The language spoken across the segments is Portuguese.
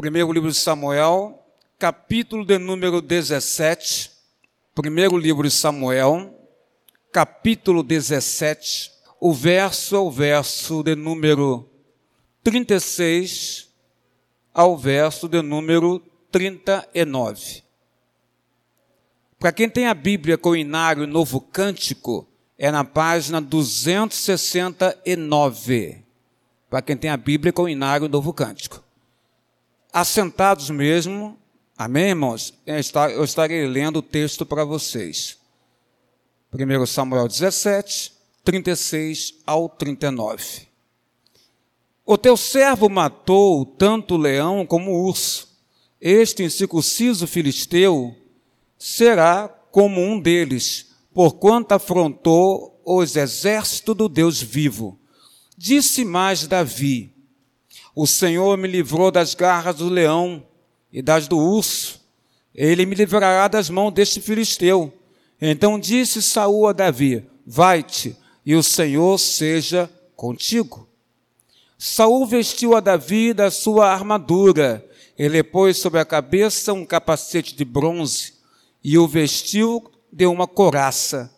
Primeiro livro de Samuel, capítulo de número 17. Primeiro livro de Samuel, capítulo 17, o verso é o verso de número 36 ao verso de número 39. Para quem tem a Bíblia com Inário Novo Cântico, é na página 269. Para quem tem a Bíblia com Inário Novo Cântico. Assentados mesmo, amém, irmãos? Eu estarei lendo o texto para vocês. 1 Samuel 17, 36 ao 39. O teu servo matou tanto o leão como o urso. Este incircunciso filisteu será como um deles, porquanto afrontou os exércitos do Deus vivo. Disse mais Davi: O Senhor me livrou das garras do leão e das do urso. Ele me livrará das mãos deste filisteu. Então disse Saul a Davi: Vai-te, e o Senhor seja contigo. Saul vestiu a Davi da sua armadura. Ele pôs sobre a cabeça um capacete de bronze e o vestiu de uma coraça.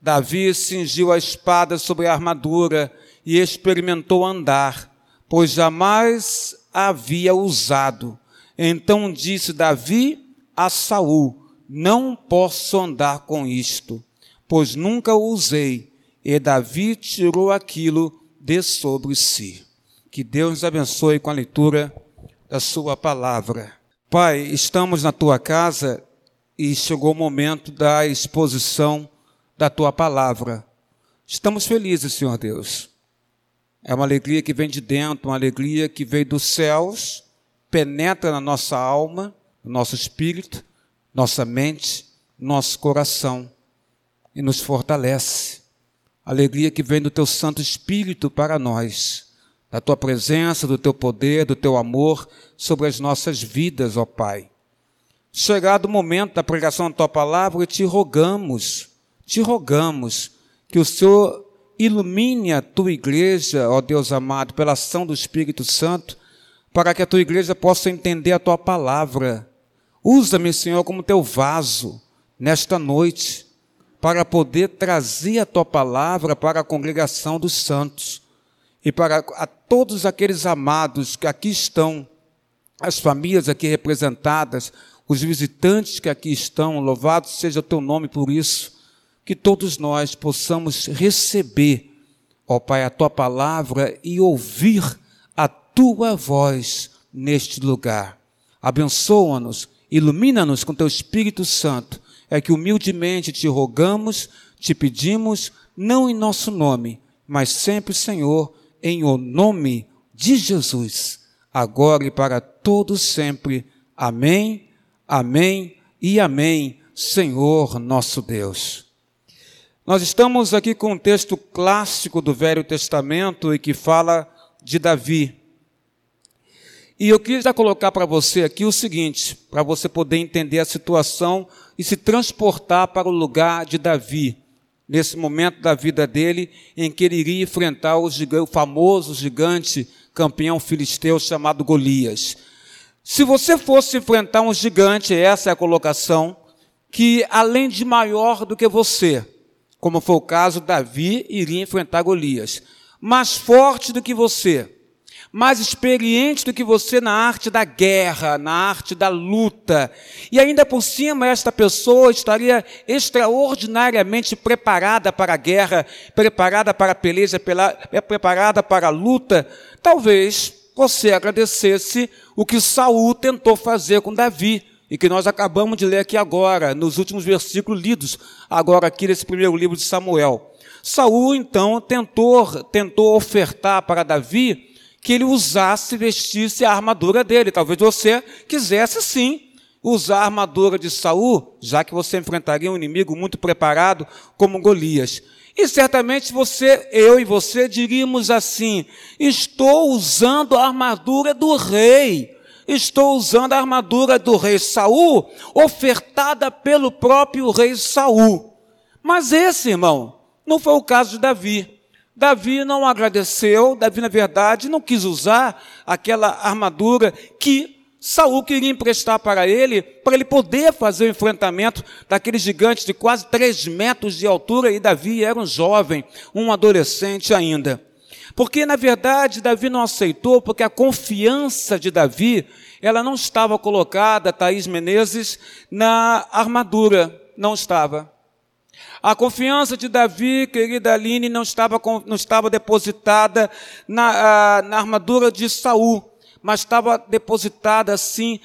Davi cingiu a espada sobre a armadura e experimentou andar, pois jamais havia usado. Então disse Davi a Saul: Não posso andar com isto, pois nunca o usei. E Davi tirou aquilo de sobre si. Que Deus nos abençoe com a leitura da Sua palavra. Pai, estamos na tua casa e chegou o momento da exposição da tua palavra. Estamos felizes, Senhor Deus. É uma alegria que vem de dentro, uma alegria que veio dos céus, penetra na nossa alma, no nosso espírito, nossa mente, nosso coração e nos fortalece. Alegria que vem do teu Santo Espírito para nós, da tua presença, do teu poder, do teu amor sobre as nossas vidas, ó Pai. Chegado o momento da pregação da tua palavra, te rogamos, te rogamos que o Senhor ilumine a tua igreja, ó Deus amado, pela ação do Espírito Santo, para que a tua igreja possa entender a tua palavra. Usa-me, Senhor, como teu vaso nesta noite, para poder trazer a tua palavra para a congregação dos santos e para a todos aqueles amados que aqui estão, as famílias aqui representadas, os visitantes que aqui estão, louvado seja o teu nome por isso, que todos nós possamos receber, ó Pai, a tua palavra e ouvir a tua voz neste lugar. Abençoa-nos, ilumina-nos com teu Espírito Santo. É que humildemente te rogamos, te pedimos, não em nosso nome, mas sempre, Senhor, em o nome de Jesus, agora e para todos sempre. Amém Amém e amém, Senhor nosso Deus. Nós estamos aqui com um texto clássico do Velho Testamento e que fala de Davi. E eu queria colocar para você aqui o seguinte, para você poder entender a situação e se transportar para o lugar de Davi, nesse momento da vida dele, em que ele iria enfrentar o, gigante, o famoso gigante campeão filisteu chamado Golias. Se você fosse enfrentar um gigante, essa é a colocação, que além de maior do que você, como foi o caso, Davi iria enfrentar Golias, mais forte do que você, mais experiente do que você na arte da guerra, na arte da luta. E ainda por cima, esta pessoa estaria extraordinariamente preparada para a guerra, preparada para a peleja, preparada para a luta. Talvez você agradecesse o que Saul tentou fazer com Davi e que nós acabamos de ler aqui agora, nos últimos versículos lidos agora aqui nesse primeiro livro de Samuel. Saul então tentou tentou ofertar para Davi que ele usasse vestisse a armadura dele. Talvez você quisesse sim usar a armadura de Saul, já que você enfrentaria um inimigo muito preparado como Golias. E certamente você, eu e você diríamos assim: estou usando a armadura do rei. Estou usando a armadura do rei Saul, ofertada pelo próprio rei Saul. Mas esse, irmão, não foi o caso de Davi. Davi não agradeceu, Davi, na verdade, não quis usar aquela armadura que Saul queria emprestar para ele, para ele poder fazer o enfrentamento daqueles gigantes de quase três metros de altura, e Davi era um jovem, um adolescente ainda. Porque, na verdade, Davi não aceitou, porque a confiança de Davi, ela não estava colocada, Thaís Menezes, na armadura, não estava. A confiança de Davi, querida Aline, não estava, não estava depositada na, na armadura de Saul, mas estava depositada assim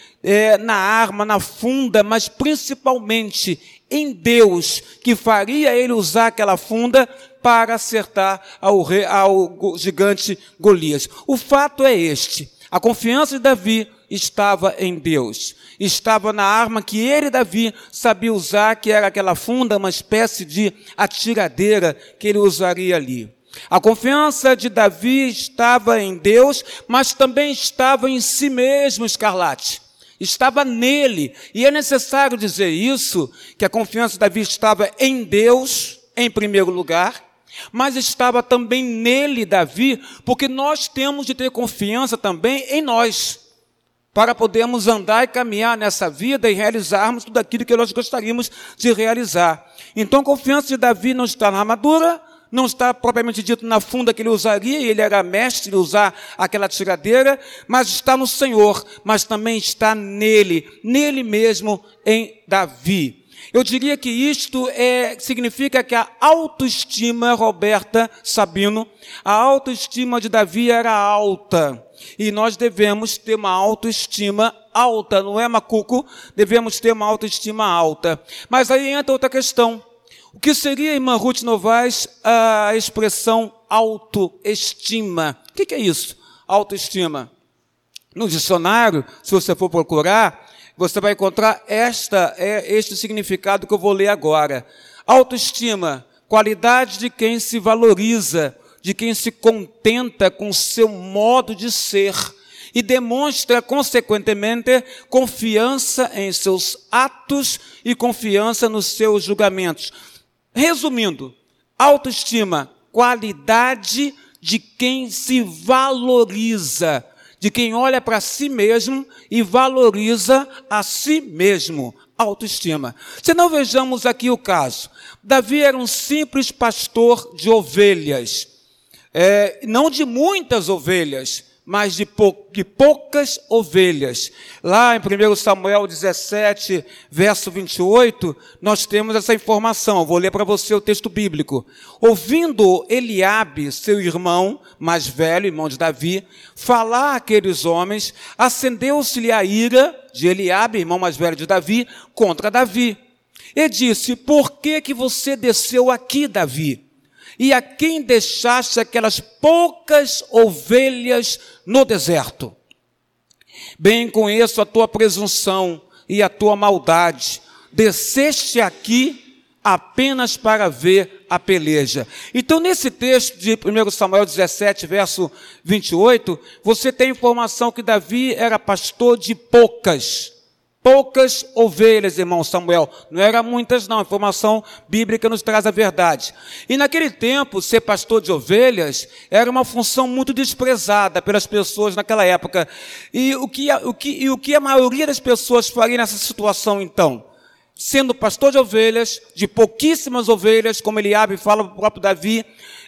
na arma, na funda, mas principalmente em Deus, que faria ele usar aquela funda para acertar ao, rei, ao gigante Golias. O fato é este: a confiança de Davi estava em Deus. Estava na arma que ele, Davi, sabia usar, que era aquela funda, uma espécie de atiradeira que ele usaria ali. A confiança de Davi estava em Deus, mas também estava em si mesmo, Escarlate. Estava nele. E é necessário dizer isso, que a confiança de Davi estava em Deus, em primeiro lugar, mas estava também nele, Davi, porque nós temos de ter confiança também em nós para podermos andar e caminhar nessa vida e realizarmos tudo aquilo que nós gostaríamos de realizar. Então, a confiança de Davi não está na armadura, não está propriamente dito na funda que ele usaria, ele era mestre de usar aquela tiradeira, mas está no Senhor, mas também está nele, nele mesmo em Davi. Eu diria que isto é, significa que a autoestima, Roberta Sabino, a autoestima de Davi era alta. E nós devemos ter uma autoestima alta, não é, Macuco? Devemos ter uma autoestima alta. Mas aí entra outra questão. O que seria, irmã Ruth Novaes, a expressão autoestima? O que é isso? Autoestima. No dicionário, se você for procurar, você vai encontrar esta, é este significado que eu vou ler agora. Autoestima, qualidade de quem se valoriza, de quem se contenta com seu modo de ser e demonstra, consequentemente, confiança em seus atos e confiança nos seus julgamentos. Resumindo, autoestima, qualidade de quem se valoriza, de quem olha para si mesmo e valoriza a si mesmo. Autoestima. Se não vejamos aqui o caso. Davi era um simples pastor de ovelhas é, não de muitas ovelhas, mas de, pou, de, poucas ovelhas. Lá em 1 Samuel 17, verso 28, nós temos essa informação. Vou ler para você o texto bíblico. Ouvindo Eliabe, seu irmão mais velho, irmão de Davi, falar aqueles homens, acendeu-se-lhe a ira de Eliabe, irmão mais velho de Davi, contra Davi. E disse: Por que que você desceu aqui, Davi? E a quem deixaste aquelas poucas ovelhas no deserto. Bem conheço a tua presunção e a tua maldade. Desceste aqui apenas para ver a peleja. Então, nesse texto de 1 Samuel 17, verso 28, você tem informação que Davi era pastor de poucas Poucas ovelhas, irmão Samuel. Não eram muitas, não. A informação bíblica nos traz a verdade. E naquele tempo, ser pastor de ovelhas era uma função muito desprezada pelas pessoas naquela época. E o que, o que, e o que a maioria das pessoas faria nessa situação, então? Sendo pastor de ovelhas, de pouquíssimas ovelhas, como ele abre fala para o próprio Davi,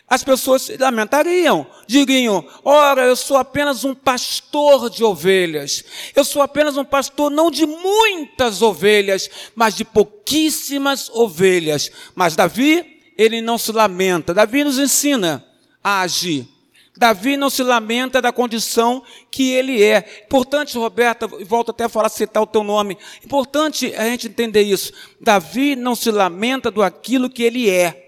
as pessoas se lamentariam, diriam: ora, eu sou apenas um pastor de ovelhas, eu sou apenas um pastor não de muitas ovelhas, mas de pouquíssimas ovelhas. Mas Davi, ele não se lamenta, Davi nos ensina a agir. Davi não se lamenta da condição que ele é. Importante, Roberta, volto até a falar, citar o teu nome. Importante a gente entender isso. Davi não se lamenta do aquilo que ele é.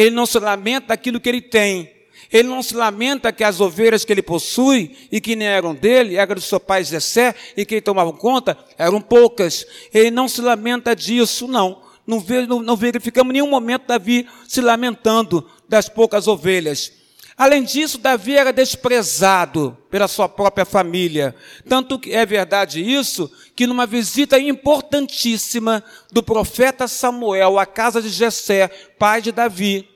Ele não se lamenta daquilo que ele tem. Ele não se lamenta que as ovelhas que ele possui e que nem eram dele, eram do seu pai Zessé e que ele tomava conta, eram poucas. Ele não se lamenta disso. Não, não, não verificamos nenhum momento Davi se lamentando das poucas ovelhas. Além disso, Davi era desprezado pela sua própria família. Tanto que é verdade isso, que numa visita importantíssima do profeta Samuel à casa de Jessé, pai de Davi,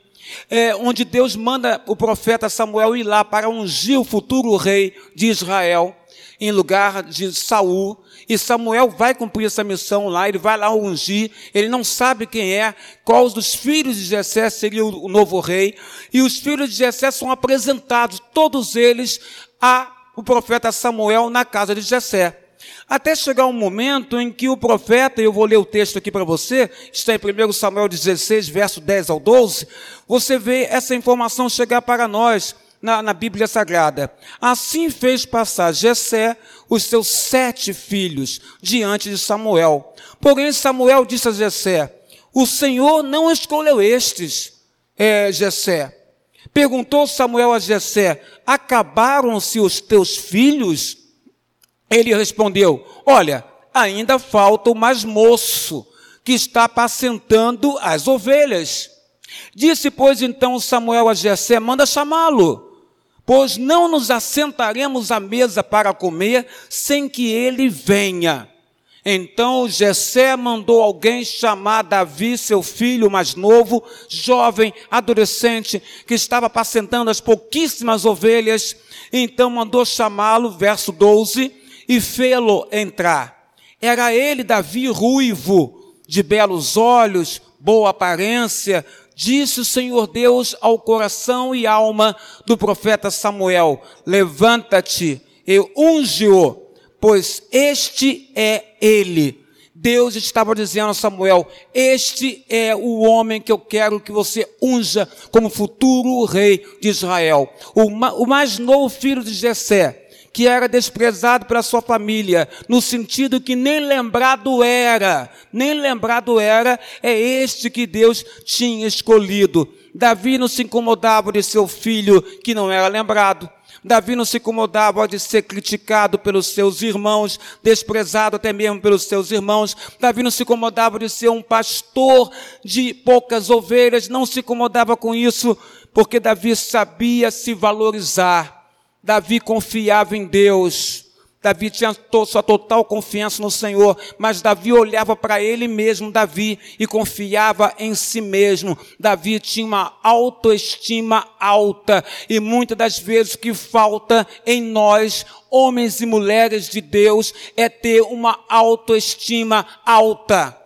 é, onde Deus manda o profeta Samuel ir lá para ungir o futuro rei de Israel. Em lugar de Saul, e Samuel vai cumprir essa missão lá, ele vai lá ungir, ele não sabe quem é, qual dos filhos de Jessé seria o novo rei, e os filhos de Jessé são apresentados, todos eles, a o profeta Samuel na casa de Jessé. Até chegar um momento em que o profeta, eu vou ler o texto aqui para você, está em 1 Samuel 16, verso 10 ao 12, você vê essa informação chegar para nós na, na Bíblia Sagrada. Assim fez passar Jessé os seus sete filhos diante de Samuel. Porém, Samuel disse a Jessé, o Senhor não escolheu estes, é, Jessé. Perguntou Samuel a Jessé, acabaram-se os teus filhos? Ele respondeu: Olha, ainda falta o mais moço, que está apacentando as ovelhas. Disse, pois, então Samuel a Jessé: Manda chamá-lo, pois não nos assentaremos à mesa para comer sem que ele venha. Então Jessé mandou alguém chamar Davi, seu filho mais novo, jovem, adolescente, que estava apacentando as pouquíssimas ovelhas. Então mandou chamá-lo, verso 12, e fê-lo entrar. Era ele, Davi, ruivo, de belos olhos, boa aparência, disse o Senhor Deus ao coração e alma do profeta Samuel: Levanta-te e unge-o, pois este é ele. Deus estava dizendo a Samuel: Este é o homem que eu quero que você unja como futuro rei de Israel. O, mais novo filho de Jessé, que era desprezado pela sua família, no sentido que nem lembrado era, nem lembrado era, é este que Deus tinha escolhido. Davi não se incomodava de seu filho que não era lembrado. Davi não se incomodava de ser criticado pelos seus irmãos, desprezado até mesmo pelos seus irmãos. Davi não se incomodava de ser um pastor de poucas ovelhas, não se incomodava com isso, porque Davi sabia se valorizar. Davi confiava em Deus. Davi tinha sua total confiança no Senhor, mas Davi olhava para ele mesmo, Davi, e confiava em si mesmo. Davi tinha uma autoestima alta, e muitas das vezes o que falta em nós, homens e mulheres de Deus, é ter uma autoestima alta.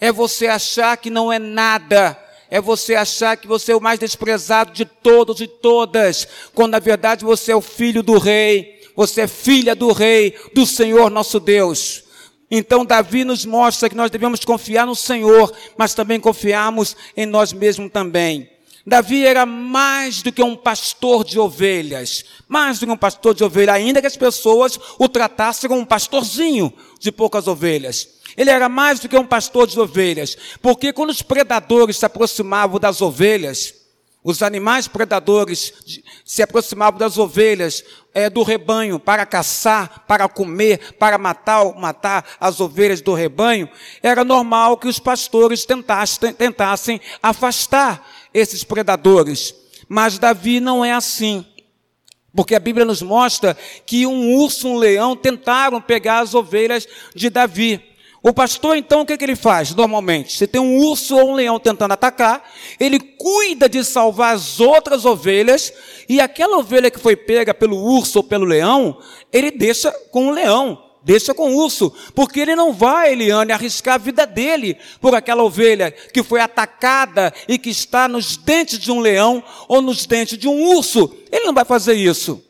É você achar que não é nada, é você achar que você é o mais desprezado de todos e todas, quando na verdade você é o filho do rei, você é filha do rei, do Senhor nosso Deus. Então Davi nos mostra que nós devemos confiar no Senhor, mas também confiarmos em nós mesmos também. Davi era mais do que um pastor de ovelhas, mais do que um pastor de ovelhas, ainda que as pessoas o tratassem como um pastorzinho de poucas ovelhas. Ele era mais do que um pastor de ovelhas, porque quando os predadores se aproximavam das ovelhas, os animais predadores se aproximavam das ovelhas é, do rebanho para caçar, para comer, para matar, matar as ovelhas do rebanho. Era normal que os pastores tentassem, tentassem afastar esses predadores. Mas Davi não é assim. Porque a Bíblia nos mostra que um urso um leão tentaram pegar as ovelhas de Davi. O pastor, então, o que, que ele faz normalmente? Se tem um urso ou um leão tentando atacar, ele cuida de salvar as outras ovelhas, e aquela ovelha que foi pega pelo urso ou pelo leão, ele deixa com o leão, deixa com o urso, porque ele não vai, Eliane, arriscar a vida dele por aquela ovelha que foi atacada e que está nos dentes de um leão ou nos dentes de um urso. Ele não vai fazer isso.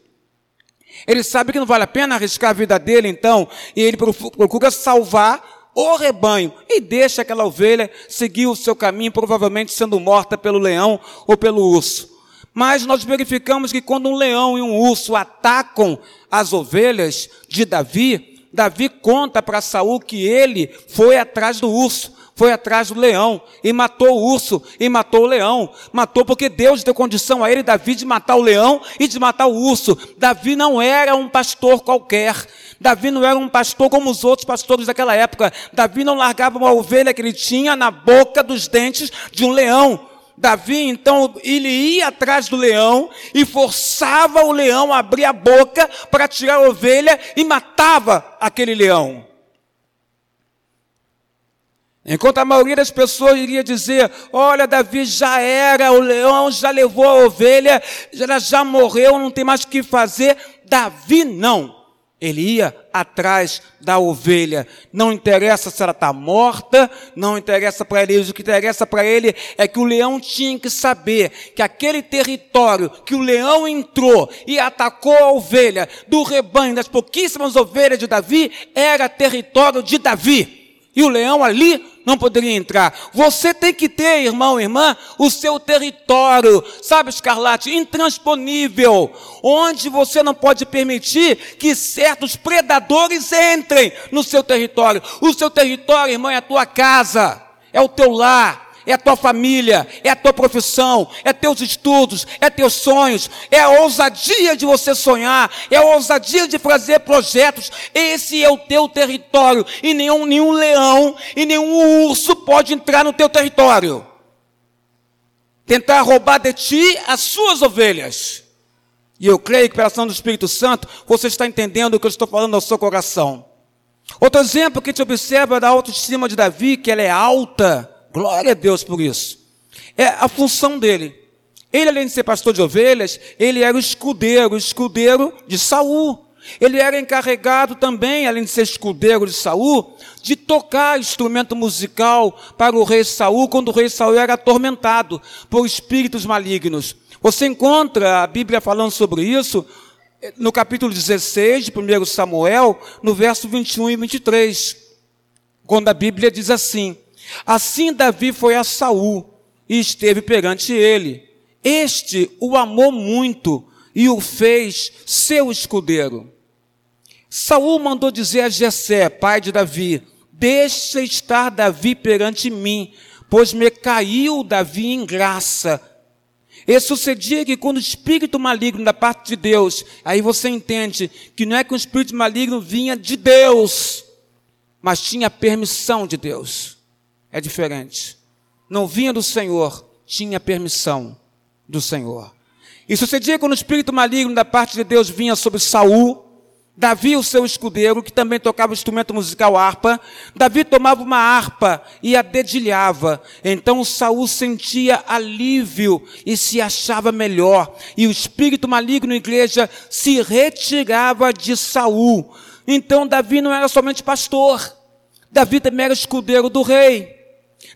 Ele sabe que não vale a pena arriscar a vida dele, então, e ele procura salvar o rebanho e deixa aquela ovelha seguir o seu caminho, provavelmente sendo morta pelo leão ou pelo urso. Mas nós verificamos que quando um leão e um urso atacam as ovelhas de Davi, Davi conta para Saul que ele foi atrás do urso foi atrás do leão e matou o urso e matou o leão. Matou porque Deus deu condição a ele, Davi, de matar o leão e de matar o urso. Davi não era um pastor qualquer. Davi não era um pastor como os outros pastores daquela época. Davi não largava uma ovelha que ele tinha na boca dos dentes de um leão. Davi, então, ele ia atrás do leão e forçava o leão a abrir a boca para tirar a ovelha e matava aquele leão. Enquanto a maioria das pessoas iria dizer: Olha, Davi já era, o leão já levou a ovelha, ela já morreu, não tem mais o que fazer. Davi não. Ele ia atrás da ovelha. Não interessa se ela está morta, não interessa para ele. O que interessa para ele é que o leão tinha que saber que aquele território que o leão entrou e atacou a ovelha do rebanho, das pouquíssimas ovelhas de Davi, era território de Davi. E o leão ali não poderia entrar. Você tem que ter, irmão, irmã, o seu território, sabe, escarlate, intransponível, onde você não pode permitir que certos predadores entrem no seu território. O seu território, irmão, é a tua casa, é o teu lar, é a tua família, é a tua profissão, é teus estudos, é teus sonhos, é a ousadia de você sonhar, é a ousadia de fazer projetos. Esse é o teu território e nenhum, nenhum leão e nenhum urso pode entrar no teu território. Tentar roubar de ti as suas ovelhas. E eu creio que pela ação do Espírito Santo, você está entendendo o que eu estou falando ao seu coração. Outro exemplo que te observa da autoestima de Davi, que ela é alta, Glória a Deus por isso. É a função dele. Ele, além de ser pastor de ovelhas, ele era o escudeiro, o escudeiro de Saul. Ele era encarregado também, além de ser escudeiro de Saul, de tocar instrumento musical para o rei Saul, quando o rei Saul era atormentado por espíritos malignos. Você encontra a Bíblia falando sobre isso no capítulo 16 de 1 Samuel, no verso 21 e 23, quando a Bíblia diz assim: Assim Davi foi a Saul e esteve perante ele. Este o amou muito e o fez seu escudeiro. Saul mandou dizer a Jessé, pai de Davi: Deixa estar Davi perante mim, pois me caiu Davi em graça. E sucedia que quando o espírito maligno da parte de Deus, aí você entende que não é que o espírito maligno vinha de Deus, mas tinha permissão de Deus é diferente. Não vinha do Senhor, tinha permissão do Senhor. E sucedia quando o espírito maligno da parte de Deus vinha sobre Saul, Davi, o seu escudeiro, que também tocava o instrumento musical harpa, Davi tomava uma harpa e a dedilhava. Então Saul sentia alívio e se achava melhor. E o espírito maligno, igreja, se retirava de Saul. Então Davi não era somente pastor, Davi também era escudeiro do rei.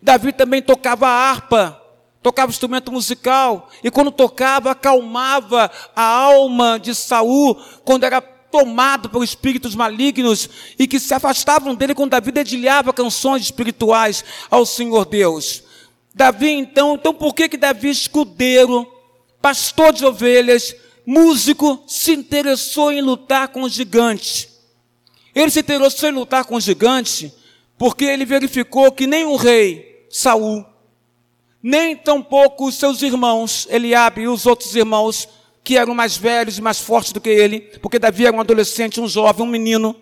Davi também tocava harpa, tocava instrumento musical, e quando tocava, acalmava a alma de Saul, quando era tomado por espíritos malignos e que se afastavam dele quando Davi dedilhava canções espirituais ao Senhor Deus. Davi, então, então por que que Davi, escudeiro, pastor de ovelhas, músico, se interessou em lutar com os gigantes? Ele se interessou em lutar com os gigantes porque ele verificou que nem o rei Saul, nem tampouco os seus irmãos, Eliabe e os outros irmãos, que eram mais velhos e mais fortes do que ele, porque Davi era um adolescente, um jovem, um menino,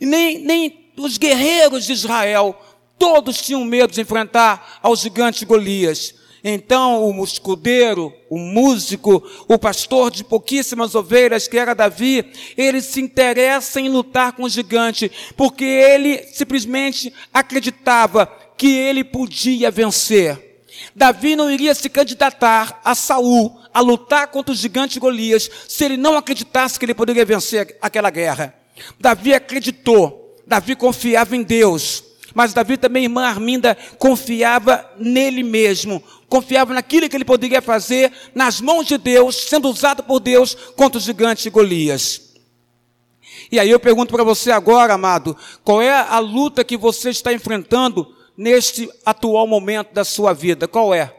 e nem, nem os guerreiros de Israel, todos tinham medo de enfrentar ao gigante Golias. Então o escudeiro, o músico, o pastor de pouquíssimas ovelhas, que era Davi, ele se interessa em lutar com o gigante, porque ele simplesmente acreditava que ele podia vencer. Davi não iria se candidatar a Saul a lutar contra o gigante Golias se ele não acreditasse que ele poderia vencer aquela guerra. Davi acreditou, Davi confiava em Deus, mas Davi também, irmã Arminda, confiava nele mesmo, confiava naquilo que ele poderia fazer nas mãos de Deus, sendo usado por Deus contra o gigante Golias. E aí eu pergunto para você agora, amado, qual é a luta que você está enfrentando neste atual momento da sua vida? Qual é?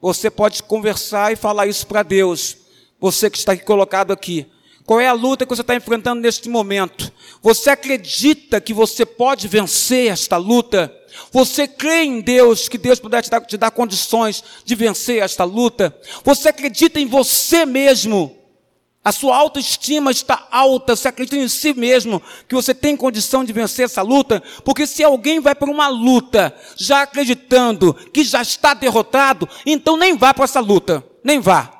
Você pode conversar e falar isso para Deus. Você que está colocado aqui. Qual é a luta que você está enfrentando neste momento? Você acredita que você pode vencer esta luta? Você crê em Deus, que Deus puder te dar, te dar condições de vencer esta luta? Você acredita em você mesmo? A sua autoestima está alta, você acredita em si mesmo, que você tem condição de vencer essa luta? Porque se alguém vai para uma luta já acreditando que já está derrotado, então nem vá para essa luta, nem vá.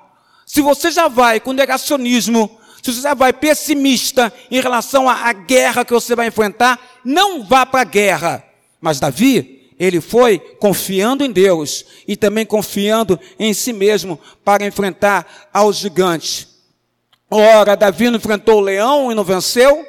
Se você já vai com negacionismo, se você já vai pessimista em relação à, guerra que você vai enfrentar, não vá para a guerra. Mas Davi, ele foi confiando em Deus e também confiando em si mesmo para enfrentar aos gigantes. Ora, Davi não enfrentou o leão e não venceu.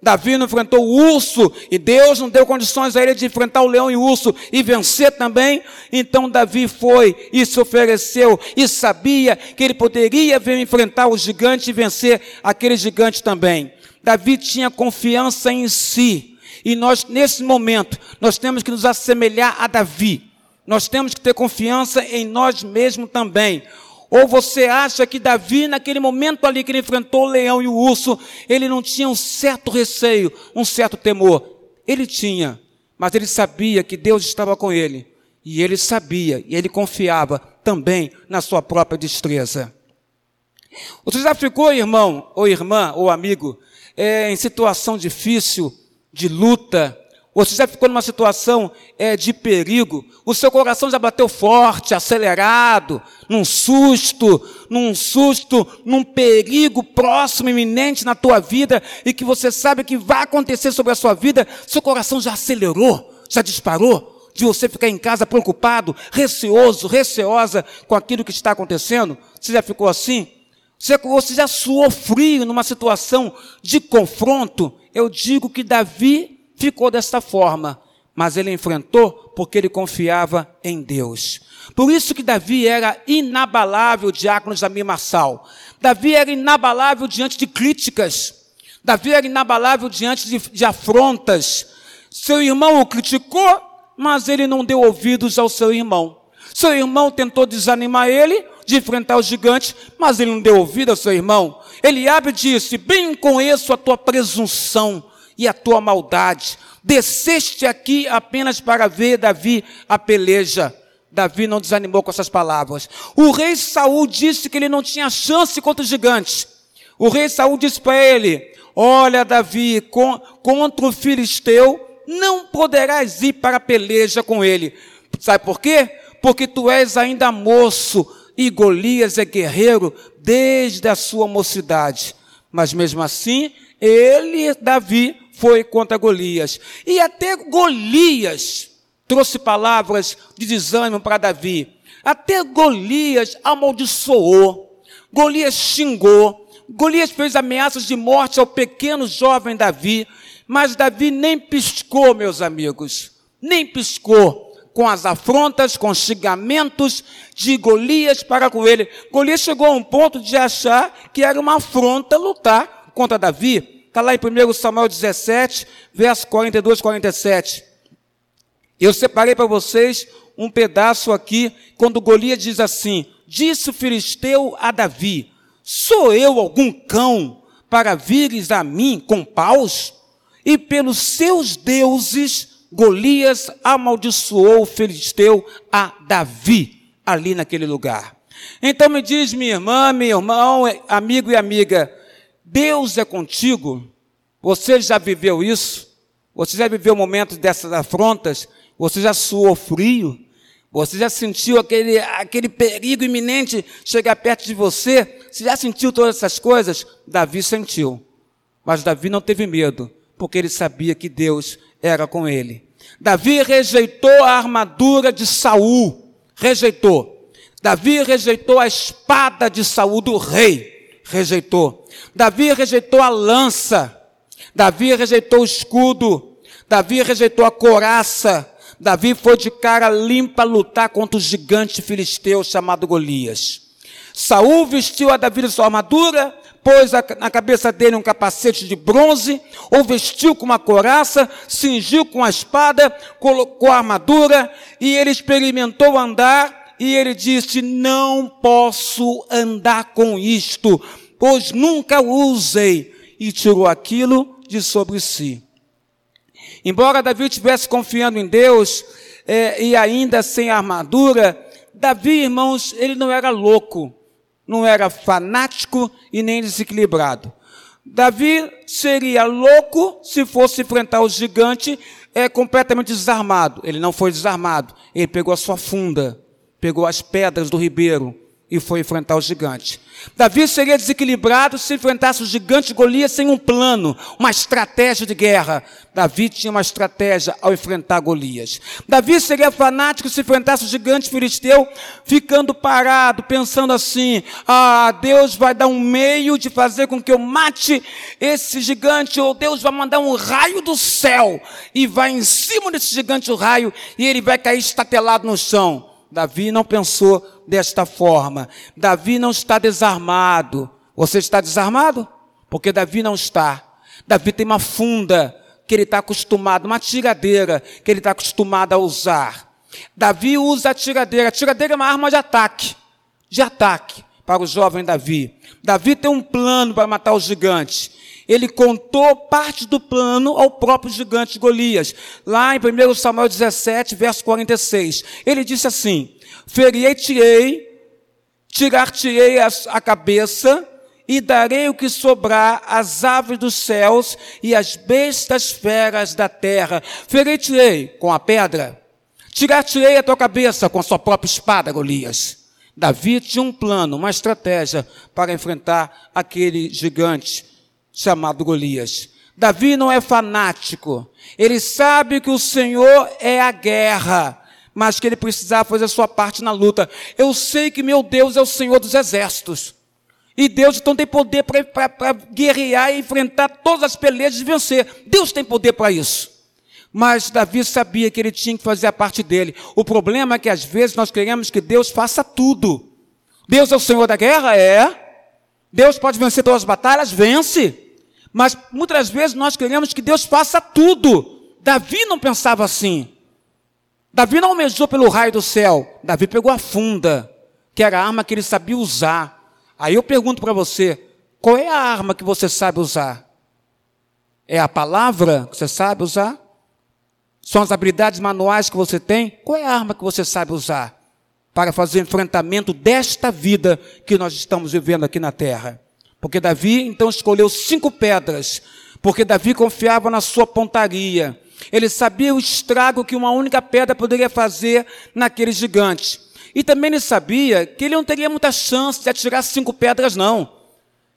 Davi não enfrentou o urso e Deus não deu condições a ele de enfrentar o leão e o urso e vencer também. Então Davi foi e se ofereceu e sabia que ele poderia vir enfrentar o gigante e vencer aquele gigante também. Davi tinha confiança em si. E nós, nesse momento, nós temos que nos assemelhar a Davi. Nós temos que ter confiança em nós mesmos também. Ou você acha que Davi, naquele momento ali que ele enfrentou o leão e o urso, ele não tinha um certo receio, um certo temor? Ele tinha, mas ele sabia que Deus estava com ele. E ele sabia, e ele confiava também na sua própria destreza. Você já ficou, irmão, ou irmã, ou amigo, é, em situação difícil, de luta, você já ficou numa situação é, de perigo, o seu coração já bateu forte, acelerado, num susto, num susto, num perigo próximo, iminente na tua vida, e que você sabe que vai acontecer sobre a sua vida, seu coração já acelerou, já disparou, de você ficar em casa preocupado, receoso, receosa com aquilo que está acontecendo? Você já ficou assim? Você já suou frio numa situação de confronto? Eu digo que Davi ficou desta forma, mas ele enfrentou porque ele confiava em Deus. Por isso que Davi era inabalável, diácono Jamir Marçal. Davi era inabalável diante de críticas. Davi era inabalável diante de, de afrontas. Seu irmão o criticou, mas ele não deu ouvidos ao seu irmão. Seu irmão tentou desanimar ele de enfrentar o gigante, mas ele não deu ouvido ao seu irmão. Eliabe disse: Bem conheço a tua presunção e a tua maldade. Desceste aqui apenas para ver Davi a peleja. Davi não desanimou com essas palavras. O rei Saul disse que ele não tinha chance contra os gigantes. O rei Saul disse para ele: Olha, Davi, com, contra o filisteu não poderás ir para a peleja com ele. Sabe por quê? Porque tu és ainda moço e Golias é guerreiro desde a sua mocidade. Mas mesmo assim, ele, Davi, foi contra Golias. E até Golias trouxe palavras de desânimo para Davi. Até Golias amaldiçoou. Golias xingou. Golias fez ameaças de morte ao pequeno jovem Davi. Mas Davi nem piscou, meus amigos. Nem piscou com as afrontas, com os xingamentos de Golias para com ele. Golias chegou a um ponto de achar que era uma afronta lutar contra Davi. Está lá em 1 Samuel 17, verso 42, 47. Eu separei para vocês um pedaço aqui, quando Golias diz assim: Disse o filisteu a Davi: Sou eu algum cão para vires a mim com paus? E pelos seus deuses, Golias amaldiçoou o filisteu a Davi, ali naquele lugar. Então me diz, minha irmã, meu irmão, amigo e amiga, Deus é contigo. Você já viveu isso? Você já viveu momentos dessas afrontas? Você já suou frio? Você já sentiu aquele, aquele perigo iminente chegar perto de você? Você já sentiu todas essas coisas? Davi sentiu. Mas Davi não teve medo, porque ele sabia que Deus era com ele. Davi rejeitou a armadura de Saul. Rejeitou. Davi rejeitou a espada de Saul do rei rejeitou. Davi rejeitou a lança. Davi rejeitou o escudo. Davi rejeitou a coraça. Davi foi de cara limpa lutar contra o gigante filisteu chamado Golias. Saul vestiu a Davi sua armadura, pôs na cabeça dele um capacete de bronze, ou vestiu com uma coraça, cingiu com a espada, colocou a armadura, e ele experimentou andar e ele disse: Não posso andar com isto, pois nunca usei. E tirou aquilo de sobre si. Embora Davi estivesse confiando em Deus é, e ainda sem armadura, Davi, irmãos, ele não era louco, não era fanático e nem desequilibrado. Davi seria louco se fosse enfrentar o gigante é, completamente desarmado. Ele não foi desarmado, ele pegou a sua funda pegou as pedras do ribeiro e foi enfrentar o gigante. Davi seria desequilibrado se enfrentasse o gigante Golias sem um plano, uma estratégia de guerra. Davi tinha uma estratégia ao enfrentar Golias. Davi seria fanático se enfrentasse o gigante filisteu, ficando parado, pensando assim: ah, Deus vai dar um meio de fazer com que eu mate esse gigante, ou Deus vai mandar um raio do céu e vai em cima desse gigante o raio e ele vai cair estatelado no chão. Davi não pensou desta forma. Davi não está desarmado. Você está desarmado? Porque Davi não está. Davi tem uma funda que ele está acostumado, uma tiradeira que ele está acostumado a usar. Davi usa a tiradeira. A tiradeira é uma arma de ataque. De ataque para o jovem Davi. Davi tem um plano para matar o gigante. Ele contou parte do plano ao próprio gigante Golias. Lá em 1 Samuel 17, verso 46. Ele disse assim: Ferirei-te-ei, tirar-te-ei a cabeça, e darei o que sobrar às aves dos céus e às bestas feras da terra. Ferirei-te-ei com a pedra, tirar-te-ei a tua cabeça com a sua própria espada, Golias. Davi tinha um plano, uma estratégia para enfrentar aquele gigante chamado Golias. Davi não é fanático. Ele sabe que o Senhor é a guerra mas que ele precisava fazer a sua parte na luta. Eu sei que meu Deus é o Senhor dos exércitos. E Deus então tem poder para guerrear e enfrentar todas as pelejas e vencer. Deus tem poder para isso. Mas Davi sabia que ele tinha que fazer a parte dele. O problema é que às vezes nós queremos que Deus faça tudo. Deus é o Senhor da guerra? É. Deus pode vencer todas as batalhas? Vence. Mas muitas vezes nós queremos que Deus faça tudo. Davi não pensava assim. Davi não almejou pelo raio do céu, Davi pegou a funda, que era a arma que ele sabia usar. Aí eu pergunto para você: qual é a arma que você sabe usar? É a palavra que você sabe usar? São as habilidades manuais que você tem? Qual é a arma que você sabe usar para fazer o enfrentamento desta vida que nós estamos vivendo aqui na terra? Porque Davi então escolheu cinco pedras, porque Davi confiava na sua pontaria. Ele sabia o estrago que uma única pedra poderia fazer naquele gigante. E também ele sabia que ele não teria muita chance de atirar cinco pedras, não.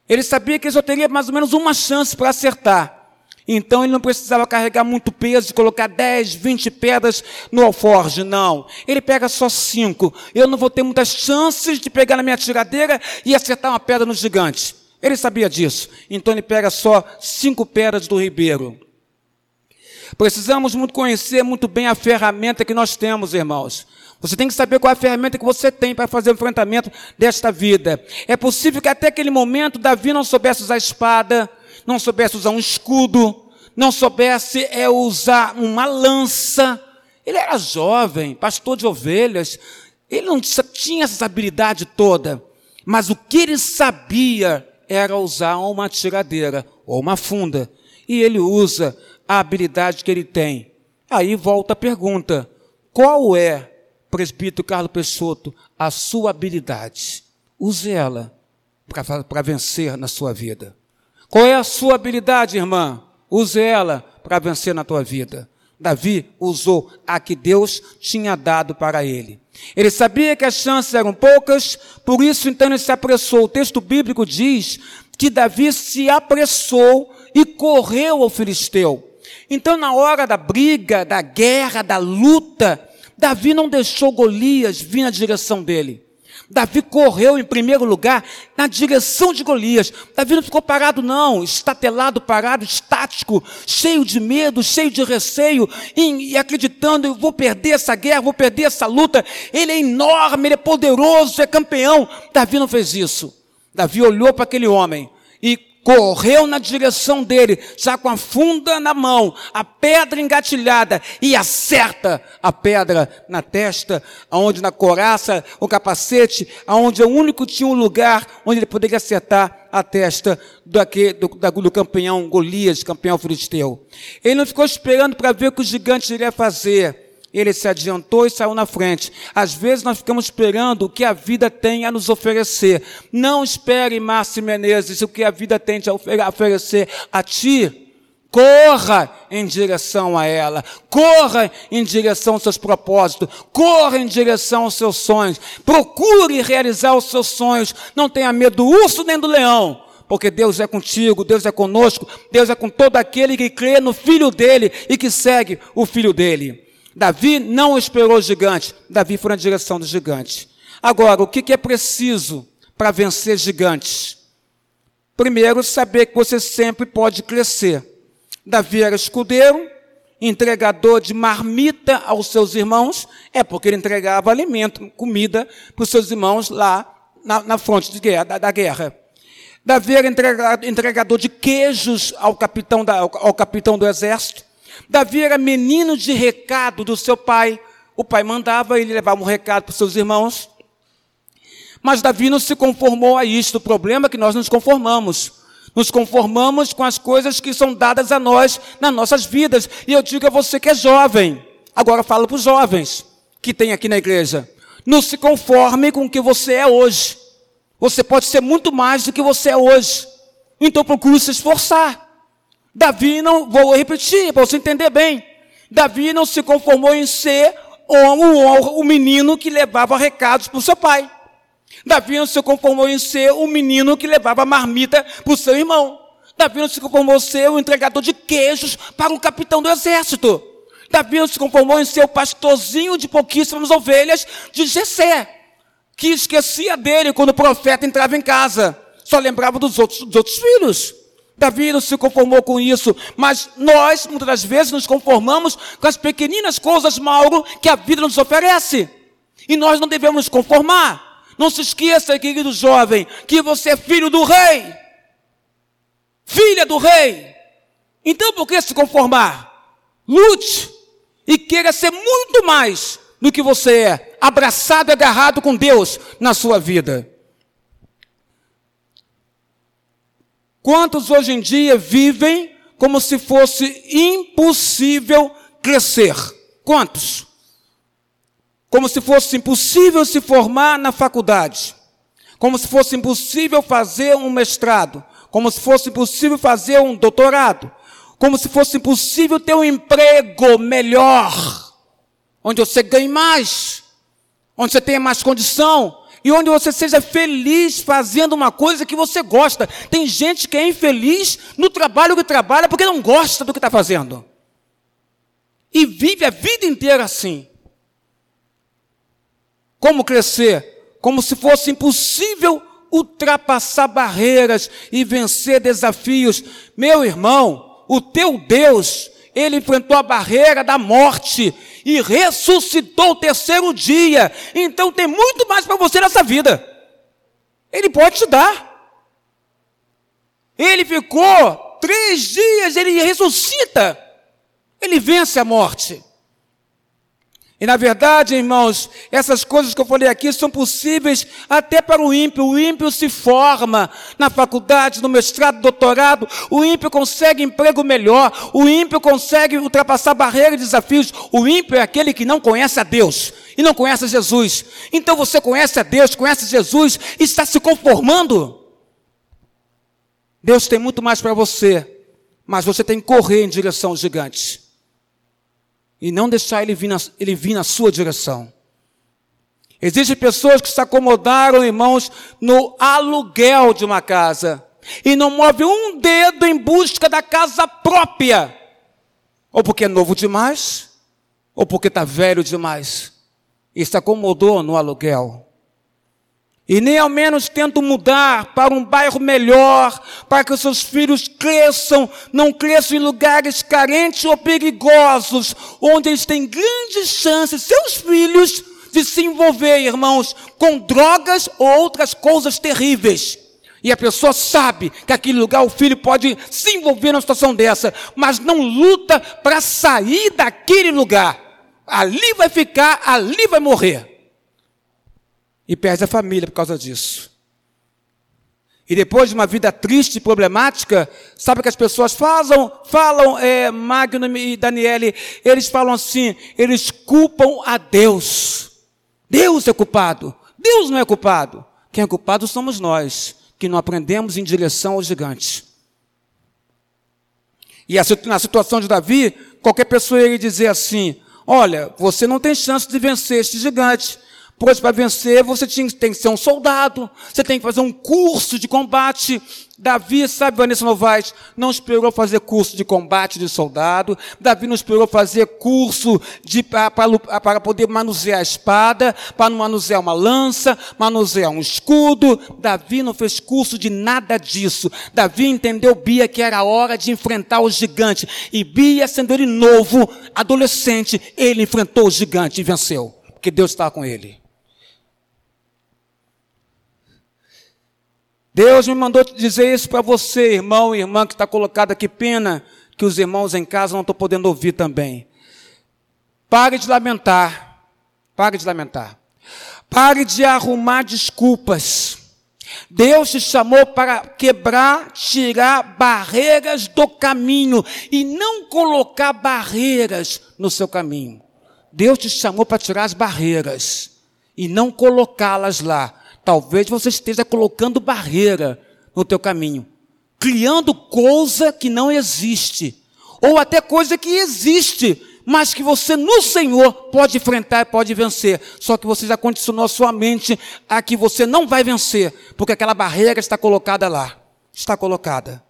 Ele sabia que ele só teria mais ou menos uma chance para acertar. Então ele não precisava carregar muito peso e colocar 10, 20 pedras no alforge, não. Ele pega só cinco. Eu não vou ter muitas chances de pegar na minha tiradeira e acertar uma pedra no gigante. Ele sabia disso. Então ele pega só cinco pedras do ribeiro. Precisamos muito conhecer muito bem a ferramenta que nós temos, irmãos. Você tem que saber qual é a ferramenta que você tem para fazer o enfrentamento desta vida. É possível que até aquele momento Davi não soubesse usar espada, não soubesse usar um escudo, não soubesse é, usar uma lança. Ele era jovem, pastor de ovelhas. Ele não tinha essa habilidade toda. Mas o que ele sabia era usar uma tiradeira ou uma funda. E ele usa a habilidade que ele tem. Aí volta a pergunta: qual é, presbítero Carlos Peixoto, a sua habilidade? Use ela para vencer na sua vida. Qual é a sua habilidade, irmã? Use ela para vencer na tua vida. Davi usou a que Deus tinha dado para ele. Ele sabia que as chances eram poucas, por isso então ele se apressou. O texto bíblico diz que Davi se apressou e correu ao filisteu. Então, na hora da briga, da guerra, da luta, Davi não deixou Golias vir na direção dele. Davi correu em primeiro lugar na direção de Golias. Davi não ficou parado, não, estatelado, parado, estático, cheio de medo, cheio de receio, e, acreditando: eu vou perder essa guerra, vou perder essa luta. Ele é enorme, ele é poderoso, é campeão. Davi não fez isso. Davi olhou para aquele homem e correu na direção dele, já com a funda na mão, a pedra engatilhada, e acerta a pedra na testa, aonde na coraça, o capacete, aonde o único tinha um lugar onde ele poderia acertar a testa do, do, do campeão Golias, campeão filisteu. Ele não ficou esperando para ver o que o gigante iria fazer. Ele se adiantou e saiu na frente. Às vezes nós ficamos esperando o que a vida tem a nos oferecer. Não espere, Márcio Menezes, o que a vida tem a oferecer a ti. Corra em direção a ela. Corra em direção aos seus propósitos. Corra em direção aos seus sonhos. Procure realizar os seus sonhos. Não tenha medo do urso nem do leão. Porque Deus é contigo, Deus é conosco, Deus é com todo aquele que crê no filho dele e que segue o filho dele. Davi não esperou o gigante, Davi foi na direção do gigante. Agora, o que é preciso para vencer gigantes? Primeiro, saber que você sempre pode crescer. Davi era escudeiro, entregador de marmita aos seus irmãos, é porque ele entregava alimento, comida para os seus irmãos lá na, na fronte de guerra, da, da, guerra. Davi era entregador de queijos ao capitão, da, ao, ao capitão do exército. Davi era menino de recado do seu pai. O pai mandava, ele levava um recado para os seus irmãos. Mas Davi não se conformou a isto. O problema é que nós nos conformamos. Nos conformamos com as coisas que são dadas a nós nas nossas vidas. E eu digo a você que é jovem. Agora falo para os jovens que tem aqui na igreja. Não se conforme com o que você é hoje. Você pode ser muito mais do que você é hoje. Então procure se esforçar. Davi não, vou repetir para você entender bem. Davi não se conformou em ser o, o, menino que levava recados para o seu pai. Davi não se conformou em ser o menino que levava marmita para o seu irmão. Davi não se conformou em ser o entregador de queijos para o capitão do exército. Davi não se conformou em ser o pastorzinho de pouquíssimas ovelhas de Jessé, que esquecia dele quando o profeta entrava em casa. Só lembrava dos outros, dos outros filhos. Davi não se conformou com isso, mas nós, muitas das vezes, nos conformamos com as pequeninas coisas, Mauro, que a vida nos oferece. E nós não devemos nos conformar. Não se esqueça, querido jovem, que você é filho do rei. Filha do rei. Então por que se conformar? Lute e queira ser muito mais do que você é, abraçado e agarrado com Deus na sua vida. Quantos hoje em dia vivem como se fosse impossível crescer? Quantos? como se fosse impossível se formar na faculdade, como se fosse impossível fazer um mestrado, como se fosse impossível fazer um doutorado, como se fosse impossível ter um emprego melhor, onde você ganhe mais, onde você tenha mais condição, e onde você seja feliz fazendo uma coisa que você gosta. Tem gente que é infeliz no trabalho que trabalha porque não gosta do que está fazendo. E vive a vida inteira assim. Como crescer? Como se fosse impossível ultrapassar barreiras e vencer desafios. Meu irmão, o teu Deus, ele enfrentou a barreira da morte e ressuscitou o terceiro dia. Então tem muito mais para você nessa vida. Ele pode te dar. Ele ficou três dias, ele ressuscita. Ele vence a morte. E na verdade, irmãos, essas coisas que eu falei aqui são possíveis até para o ímpio. O ímpio se forma na faculdade, no mestrado, doutorado. O ímpio consegue emprego melhor. O ímpio consegue ultrapassar barreiras e desafios. O ímpio é aquele que não conhece a Deus e não conhece Jesus. Então você conhece a Deus, conhece Jesus e está se conformando. Deus tem muito mais para você, mas você tem que correr em direção aos gigantes e não deixar ele vir na, ele vir na sua direção. Existem pessoas que se acomodaram, irmãos, no aluguel de uma casa e não move um dedo em busca da casa própria, ou porque é novo demais, ou porque está velho demais, e se acomodou no aluguel e nem ao menos tentam mudar para um bairro melhor, para que os seus filhos cresçam, não cresçam em lugares carentes ou perigosos, onde eles têm grandes chances, seus filhos, de se envolver, irmãos, com drogas ou outras coisas terríveis. E a pessoa sabe que aquele lugar o filho pode se envolver numa situação dessa, mas não luta para sair daquele lugar. Ali vai ficar, ali vai morrer e perde a família por causa disso. E depois de uma vida triste e problemática, sabe o que as pessoas falam? Falam, é, Magnum e Daniele, eles falam assim, eles culpam a Deus. Deus é culpado. Deus não é culpado. Quem é culpado somos nós, que não aprendemos em direção aos gigantes. E na situação de Davi, qualquer pessoa iria dizer assim: Olha, você não tem chance de vencer este gigante. Pois para vencer você tem que ser um soldado, você tem que fazer um curso de combate. Davi, sabe, Vanessa Novaes, não esperou fazer curso de combate de soldado. Davi não esperou fazer curso de, para, para poder manusear a espada, para manusear uma lança, manusear um escudo. Davi não fez curso de nada disso. Davi entendeu Bia que era hora de enfrentar o gigante. E Bia, sendo ele novo, adolescente, ele enfrentou o gigante e venceu. Porque Deus estava com ele. Deus me mandou dizer isso para você, irmão e irmã, que está colocado aqui, pena que os irmãos em casa não estão podendo ouvir também. Pare de lamentar. Pare de lamentar. Pare de arrumar desculpas. Deus te chamou para quebrar, tirar barreiras do caminho e não colocar barreiras no seu caminho. Deus te chamou para tirar as barreiras e não colocá-las lá. Talvez você esteja colocando barreira no teu caminho, criando coisa que não existe, ou até coisa que existe, mas que você no Senhor pode enfrentar e pode vencer. Só que você já condicionou a sua mente a que você não vai vencer, porque aquela barreira está colocada lá. Está colocada.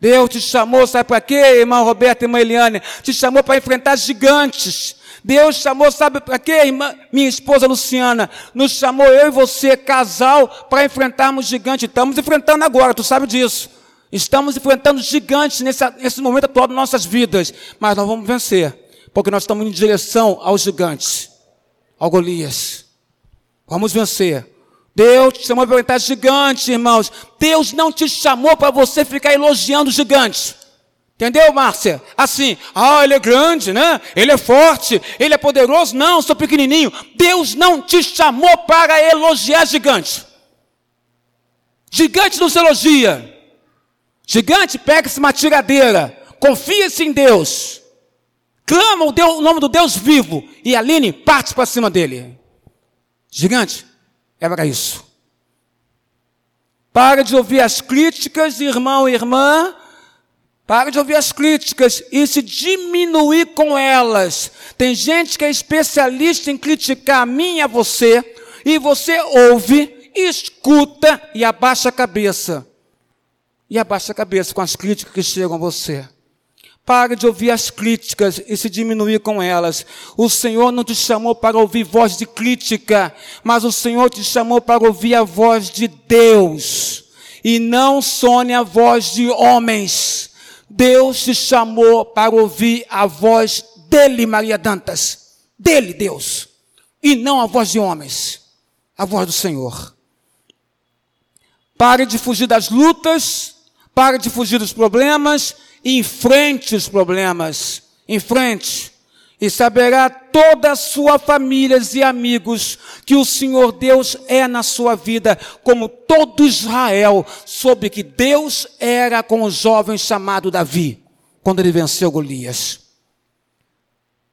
Deus te chamou, sabe para quê, irmão Roberto e irmã Eliane? Te chamou para enfrentar gigantes. Deus chamou, sabe para quê, irmã? Minha esposa Luciana, nos chamou eu e você, casal, para enfrentarmos gigantes. Estamos enfrentando agora, tu sabe disso. Estamos enfrentando gigantes nesse, nesse momento atual de nossas vidas. Mas nós vamos vencer, porque nós estamos em direção aos gigantes, ao Golias. Vamos vencer. Deus te chamou para enfrentar gigantes, irmãos. Deus não te chamou para você ficar elogiando gigantes. Entendeu, Márcia? Assim, ah, ele é grande, né? Ele é forte, ele é poderoso. Não, sou pequenininho. Deus não te chamou para elogiar gigante. Gigante não se elogia. Gigante pega-se uma tiradeira. Confia-se em Deus. Clama o, Deus, o nome do Deus vivo. E Aline parte para cima dele. Gigante é para isso. Para de ouvir as críticas, irmão e irmã Pare de ouvir as críticas e se diminuir com elas. Tem gente que é especialista em criticar a mim e a você, e você ouve, escuta e abaixa a cabeça. E abaixa a cabeça com as críticas que chegam a você. Pare de ouvir as críticas e se diminuir com elas. O Senhor não te chamou para ouvir voz de crítica, mas o Senhor te chamou para ouvir a voz de Deus. E não sone a voz de homens. Deus te chamou para ouvir a voz dele, Maria Dantas. Dele, Deus. E não a voz de homens. A voz do Senhor. Pare de fugir das lutas. Pare de fugir dos problemas. Enfrente os problemas. Enfrente e saberá toda a sua família e amigos que o Senhor Deus é na sua vida, como todo Israel soube que Deus era com o jovem chamado Davi, quando ele venceu Golias.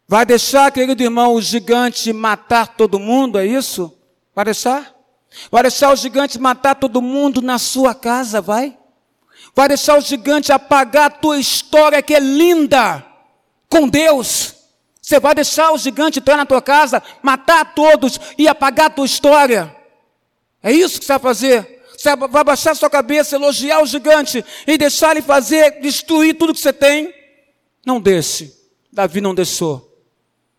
Vai deixar, querido irmão, o gigante matar todo mundo, é isso? Vai deixar? Vai deixar o gigante matar todo mundo na sua casa, vai? Vai deixar o gigante apagar a tua história que é linda com Deus? Você vai deixar o gigante entrar na tua casa, matar todos e apagar a tua história? É isso que você vai fazer? Você vai baixar sua cabeça, elogiar o gigante e deixar ele fazer, destruir tudo que você tem? Não deixe. Davi não deixou.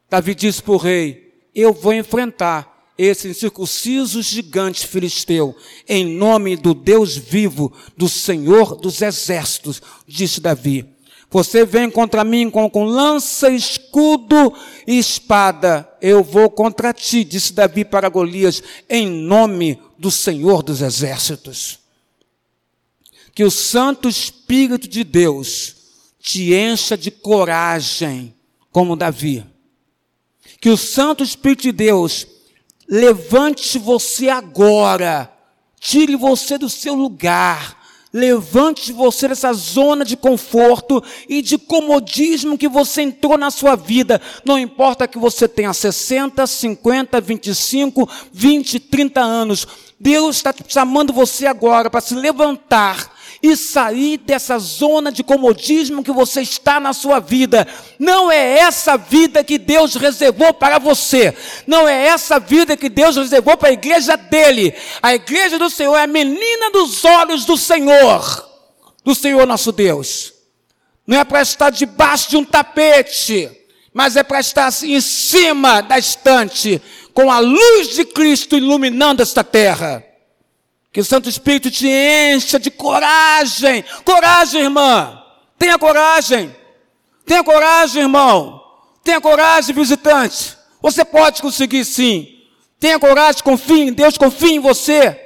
Davi disse para o rei: Eu vou enfrentar esse incircunciso gigante filisteu, em nome do Deus vivo, do Senhor dos exércitos, disse Davi. Você vem contra mim com, com lança, escudo e espada. Eu vou contra ti, disse Davi para Golias, em nome do Senhor dos Exércitos. Que o Santo Espírito de Deus te encha de coragem, como Davi. Que o Santo Espírito de Deus levante você agora, tire você do seu lugar Levante você dessa zona de conforto e de comodismo que você entrou na sua vida. Não importa que você tenha 60, 50, 25, 20, 30 anos. Deus está chamando você agora para se levantar e sair dessa zona de comodismo que você está na sua vida. Não é essa vida que Deus reservou para você. Não é essa vida que Deus reservou para a igreja dele. A igreja do Senhor é a menina dos olhos do Senhor, do Senhor nosso Deus. Não é para estar debaixo de um tapete, mas é para estar assim, em cima da estante, com a luz de Cristo iluminando esta terra. Que o Santo Espírito te encha de coragem. Coragem, irmã. Tenha coragem. Tenha coragem, irmão. Tenha coragem, visitante. Você pode conseguir sim. Tenha coragem, confie em Deus, confie em você.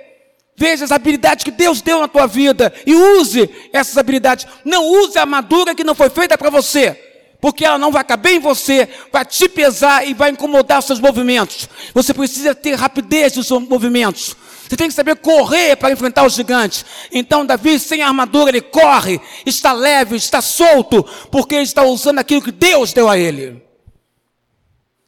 Veja as habilidades que Deus deu na tua vida e use essas habilidades. Não use a armadura que não foi feita para você porque ela não vai caber em você, vai te pesar e vai incomodar os seus movimentos. Você precisa ter rapidez nos seus movimentos. Você tem que saber correr para enfrentar os gigantes. Então, Davi, sem armadura, ele corre, está leve, está solto, porque ele está usando aquilo que Deus deu a ele.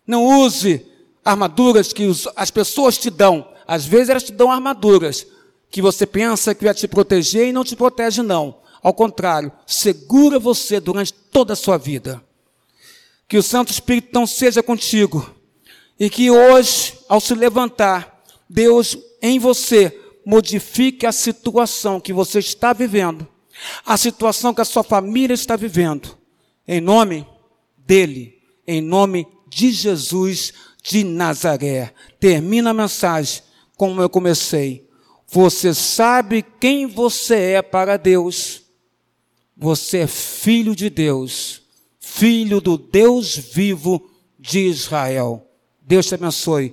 Não use armaduras que as pessoas te dão. Às vezes elas te dão armaduras que você pensa que vai te proteger e não te protege, não. Ao contrário, segura você durante toda a sua vida. Que o Santo Espírito não seja contigo. E que hoje, ao se levantar, Deus em você modifique a situação que você está vivendo, a situação que a sua família está vivendo, em nome dele, em nome de Jesus de Nazaré. Termina a mensagem como eu comecei. Você sabe quem você é para Deus. Você é filho de Deus filho do Deus vivo de Israel. Deus te abençoe